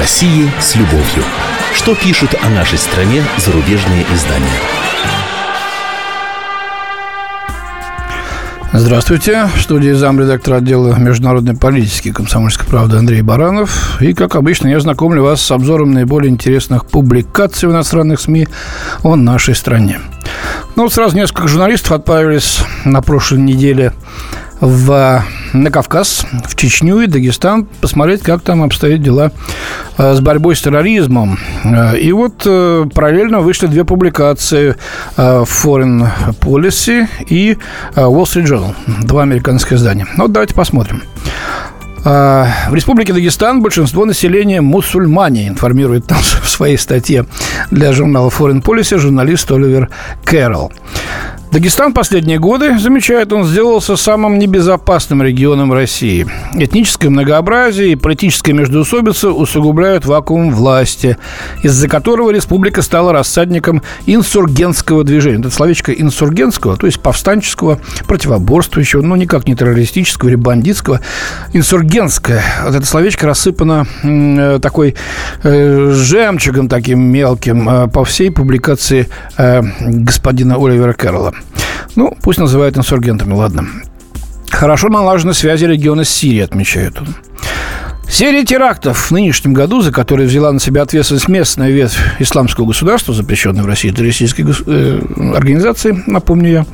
России с любовью. Что пишут о нашей стране зарубежные издания? Здравствуйте. В студии замредактора отдела международной политики комсомольской правды Андрей Баранов. И, как обычно, я знакомлю вас с обзором наиболее интересных публикаций в иностранных СМИ о нашей стране. Ну, вот сразу несколько журналистов отправились на прошлой неделе в, на Кавказ, в Чечню и Дагестан, посмотреть, как там обстоят дела э, с борьбой с терроризмом. Э, и вот э, параллельно вышли две публикации Foreign Policy и Wall Street Journal, два американских издания. Ну, вот давайте посмотрим. В Республике Дагестан большинство населения мусульмане, информирует там в своей статье для журнала Foreign Policy журналист Оливер Кэрролл. Дагестан последние годы, замечает он, сделался самым небезопасным регионом России. Этническое многообразие и политическая междоусобица усугубляют вакуум власти, из-за которого республика стала рассадником инсургентского движения. Это словечко инсургентского, то есть повстанческого, противоборствующего, но никак не террористического или бандитского. Инсургентское. Вот это словечко рассыпано э, такой э, жемчугом таким мелким э, по всей публикации э, господина Оливера Кэрролла. Ну, пусть называют инсургентами, ладно. Хорошо налажены связи региона с Сирией, отмечают он. Серия терактов в нынешнем году, за которые взяла на себя ответственность местная ветвь исламского государства, запрещенной в России террористической э, организации, напомню я,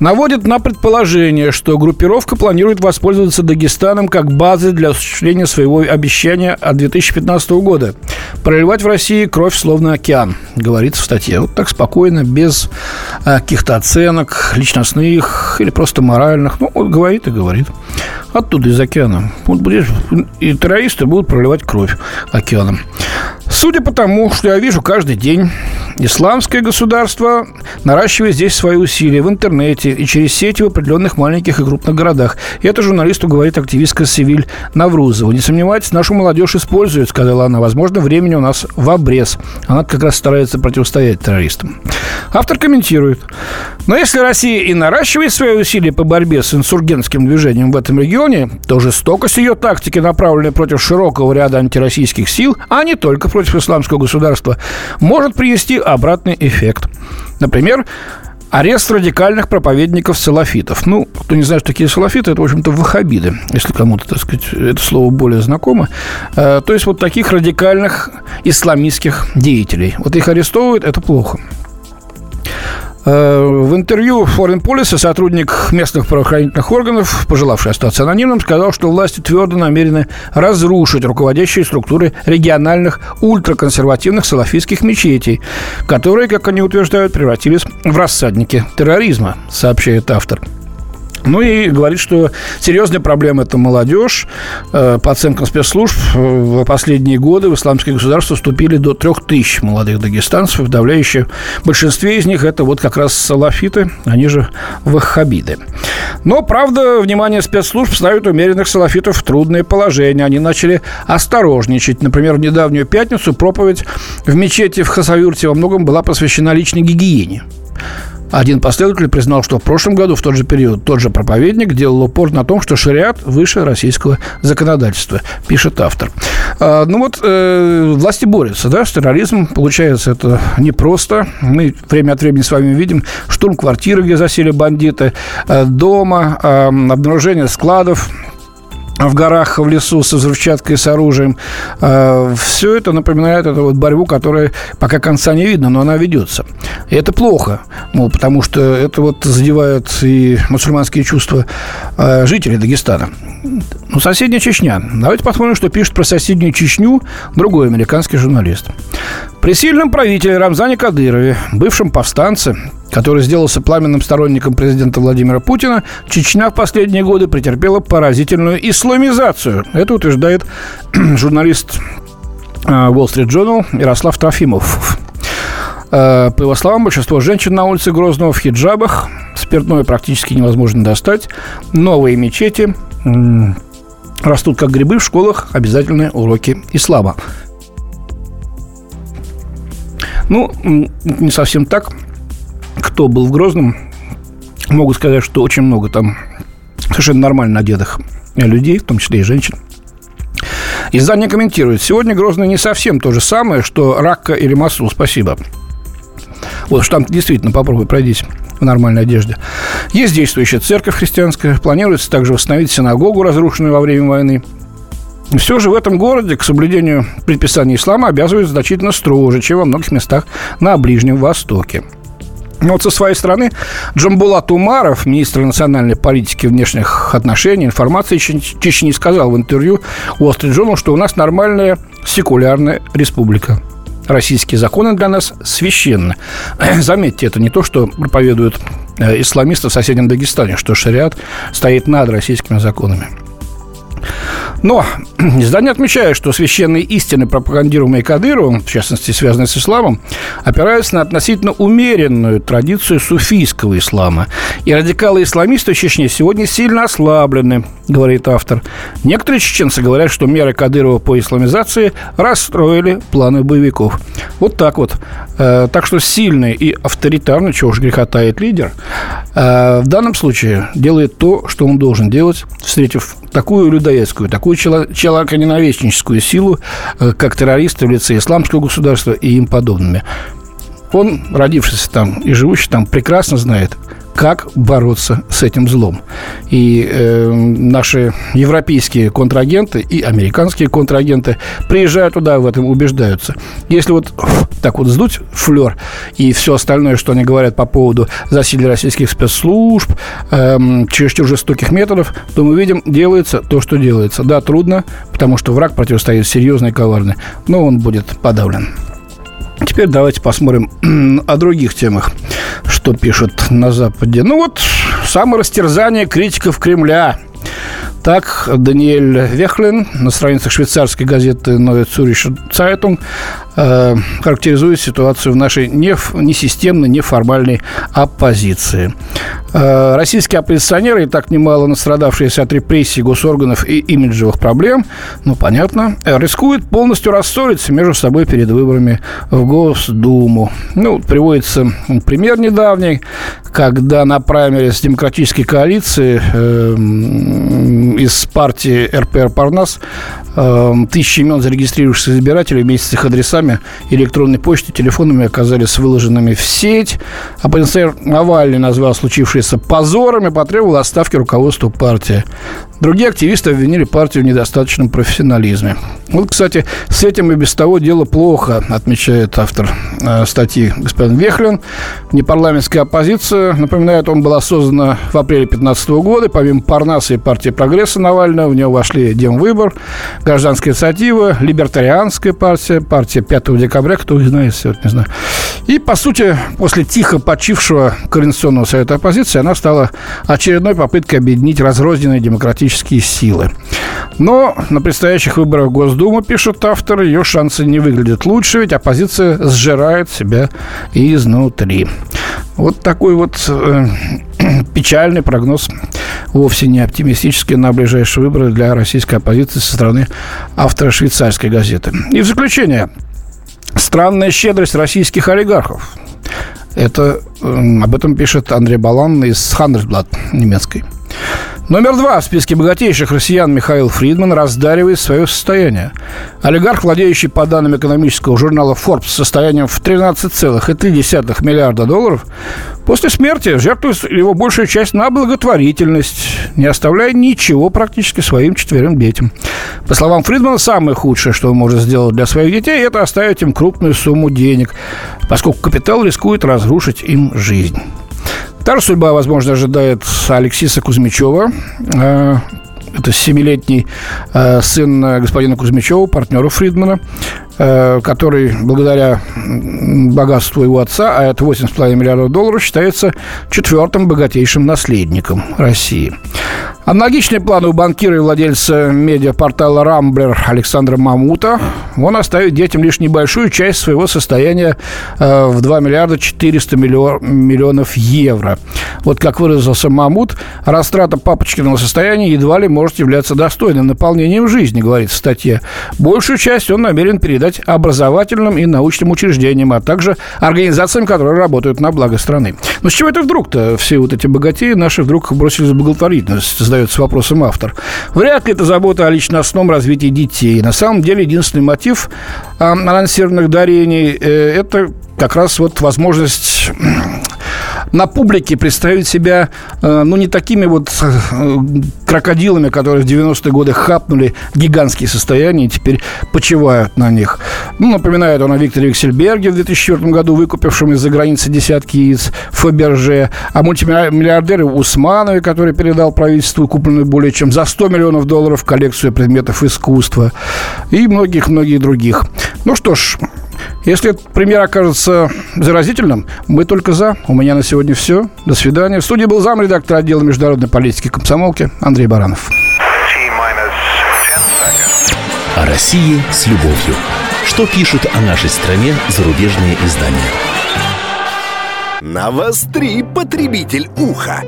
наводит на предположение, что группировка планирует воспользоваться Дагестаном как базой для осуществления своего обещания от 2015 года – проливать в России кровь словно океан, говорится в статье. Вот так спокойно, без э, каких-то оценок личностных или просто моральных. Ну, вот говорит и говорит. Оттуда, из океана. Вот будешь, и террористы будут проливать кровь океаном. Судя по тому, что я вижу каждый день, исламское государство наращивает здесь свои усилия в интернете и через сети в определенных маленьких и крупных городах. И это журналисту говорит активистка Севиль Наврузова. Не сомневайтесь, нашу молодежь использует, сказала она. Возможно, времени у нас в обрез. Она как раз старается противостоять террористам. Автор комментирует. Но если Россия и наращивает свои усилия по борьбе с инсургентским движением в этом регионе, то жестокость ее тактики, направленной против широкого ряда антироссийских сил, а не только против исламского государства, может привести обратный эффект. Например, Арест радикальных проповедников-салафитов. Ну, кто не знает, что такие салафиты, это, в общем-то, ваххабиды, если кому-то, так сказать, это слово более знакомо. Э, то есть вот таких радикальных исламистских деятелей. Вот их арестовывают, это плохо. Э, в интервью Foreign Policy сотрудник местных правоохранительных органов, пожелавший остаться анонимным, сказал, что власти твердо намерены разрушить руководящие структуры региональных ультраконсервативных салафистских мечетей, которые, как они утверждают, превратились в рассадники терроризма, сообщает автор. Ну и говорит, что серьезная проблема – это молодежь. Э, по оценкам спецслужб, э, в последние годы в исламское государство вступили до трех тысяч молодых дагестанцев. В подавляющем большинстве из них это вот как раз салафиты, они же ваххабиды. Но, правда, внимание спецслужб ставит умеренных салафитов в трудное положение. Они начали осторожничать. Например, в недавнюю пятницу проповедь в мечети в Хасавюрте во многом была посвящена личной гигиене. Один последователь признал, что в прошлом году, в тот же период, тот же проповедник делал упор на том, что шариат выше российского законодательства, пишет автор. А, ну вот, э, власти борются, да, с терроризмом. Получается, это непросто. Мы время от времени с вами видим штурм квартиры, где засели бандиты, э, дома, э, обнаружение складов, в горах, в лесу со взрывчаткой, с оружием. А, Все это напоминает эту вот борьбу, которая пока конца не видно, но она ведется. И это плохо, ну, потому что это вот задевает и мусульманские чувства а, жителей Дагестана. Ну, соседняя Чечня. Давайте посмотрим, что пишет про соседнюю Чечню другой американский журналист. При сильном правителе Рамзане Кадырове, бывшем повстанце, который сделался пламенным сторонником президента Владимира Путина, Чечня в последние годы претерпела поразительную исламизацию. Это утверждает журналист а, Wall Street Journal Ярослав Трофимов. А, по его словам, большинство женщин на улице Грозного в хиджабах. Спиртное практически невозможно достать. Новые мечети растут как грибы в школах. Обязательные уроки ислама. Ну, не совсем так. Кто был в Грозном, могу сказать, что очень много там совершенно нормально одетых людей, в том числе и женщин. Издание комментирует. Сегодня Грозный не совсем то же самое, что Ракка или Масул. Спасибо. Вот что там действительно попробуй пройдись в нормальной одежде. Есть действующая церковь христианская. Планируется также восстановить синагогу, разрушенную во время войны. Все же в этом городе к соблюдению предписаний ислама обязывают значительно строже, чем во многих местах на Ближнем Востоке. Но вот со своей стороны Джамбулат Умаров, министр национальной политики внешних отношений, информации Чечни сказал в интервью Wall Street Journal, что у нас нормальная секулярная республика. Российские законы для нас священны. Заметьте, это не то, что проповедуют э, исламисты в соседнем Дагестане, что шариат стоит над российскими законами. Но издание отмечает, что священные истины, пропагандируемые Кадыровым, в частности, связанные с исламом, опираются на относительно умеренную традицию суфийского ислама. И радикалы-исламисты в Чечне сегодня сильно ослаблены, говорит автор. Некоторые чеченцы говорят, что меры Кадырова по исламизации расстроили планы боевиков. Вот так вот. Э, так что сильный и авторитарный, чего уж греха тает лидер, э, в данном случае делает то, что он должен делать, встретив такую людоедскую, такую человеконенавистническую силу, э, как террористы в лице исламского государства и им подобными. Он, родившийся там и живущий там, прекрасно знает, как бороться с этим злом. И э, наши европейские контрагенты и американские контрагенты приезжают туда, в этом убеждаются. Если вот так вот сдуть флер и все остальное, что они говорят по поводу засилия российских спецслужб, э, чересчур жестоких методов, то мы видим, делается то, что делается. Да, трудно, потому что враг противостоит серьезный и коварный, но он будет подавлен. Теперь давайте посмотрим о других темах, что пишут на Западе. Ну вот, саморастерзание критиков Кремля. Так, Даниэль Вехлин на страницах швейцарской газеты Neue Zürcher Zeitung э, характеризует ситуацию в нашей не, несистемной, неформальной оппозиции. Э, российские оппозиционеры, и так немало настрадавшиеся от репрессий госорганов и имиджевых проблем, ну, понятно, э, рискуют полностью рассориться между собой перед выборами в Госдуму. Ну, приводится пример недавний, когда на праймере с демократической коалиции э, из партии РПР «Парнас» э, тысячи имен зарегистрировавшихся избирателей вместе с их адресами электронной почты, телефонами оказались выложенными в сеть. Оппозиционер Навальный назвал случившееся позором и потребовал отставки руководства партии. Другие активисты обвинили партию в недостаточном профессионализме. Вот, кстати, с этим и без того дело плохо, отмечает автор э, статьи господин Вехлин. Непарламентская оппозиция, напоминает, он была создана в апреле 2015 года. Помимо Парнаса и партии прогресса Навального, в нее вошли Демвыбор, Гражданская инициатива, Либертарианская партия, партия 5 декабря, кто их знает, сегодня не знаю. И, по сути, после тихо почившего Координационного совета оппозиции, она стала очередной попыткой объединить разрозненные демократические политические силы. Но на предстоящих выборах в Госдуму, пишут авторы, ее шансы не выглядят лучше, ведь оппозиция сжирает себя изнутри. Вот такой вот э, печальный прогноз, вовсе не оптимистический на ближайшие выборы для российской оппозиции со стороны автора швейцарской газеты. И в заключение, странная щедрость российских олигархов. Это, э, об этом пишет Андрей Балан из Handelsblatt немецкой. Номер два в списке богатейших россиян Михаил Фридман раздаривает свое состояние. Олигарх, владеющий по данным экономического журнала Forbes состоянием в 13,3 миллиарда долларов, после смерти жертвует его большую часть на благотворительность, не оставляя ничего практически своим четверым детям. По словам Фридмана, самое худшее, что он может сделать для своих детей, это оставить им крупную сумму денег, поскольку капитал рискует разрушить им жизнь. Та же судьба, возможно, ожидает Алексиса Кузьмичева. Э, это семилетний э, сын господина Кузьмичева, партнера Фридмана. Э, который благодаря богатству его отца, а это 8,5 миллиардов долларов, считается четвертым богатейшим наследником России. Аналогичные планы у банкира и владельца медиапортала «Рамблер» Александра Мамута. Он оставит детям лишь небольшую часть своего состояния э, в 2 миллиарда 400 миллионов евро. Вот как выразился Мамут, растрата папочкиного состояния едва ли может являться достойным наполнением жизни, говорит в статье. Большую часть он намерен передать образовательным и научным учреждениям, а также организациям, которые работают на благо страны. Но с чего это вдруг-то все вот эти богатеи наши вдруг бросились в благотворительность, задается вопросом автор. Вряд ли это забота о личностном развитии детей. На самом деле единственный мотив анонсированных дарений э, – это как раз вот возможность на публике представить себя, э, ну, не такими вот э, крокодилами, которые в 90-е годы хапнули гигантские состояния и теперь почивают на них. Ну, напоминает он о Викторе Виксельберге в 2004 году, выкупившем из-за границы десятки яиц Фаберже, о мультимиллиардере Усманове, который передал правительству купленную более чем за 100 миллионов долларов коллекцию предметов искусства и многих-многих других. Ну что ж, если этот пример окажется заразительным, мы только за. У меня на сегодня все. До свидания. В студии был замредактор отдела международной политики комсомолки Андрей Баранов. О России с любовью. Что пишут о нашей стране зарубежные издания? Навостри, потребитель уха!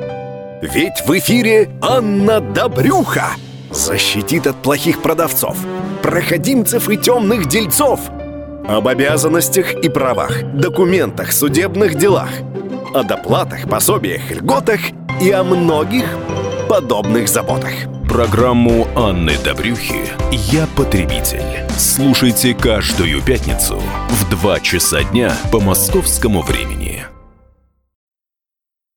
Ведь в эфире Анна Добрюха защитит от плохих продавцов, проходимцев и темных дельцов – об обязанностях и правах, документах, судебных делах, о доплатах, пособиях, льготах и о многих подобных заботах. Программу Анны Добрюхи «Я потребитель». Слушайте каждую пятницу в 2 часа дня по московскому времени.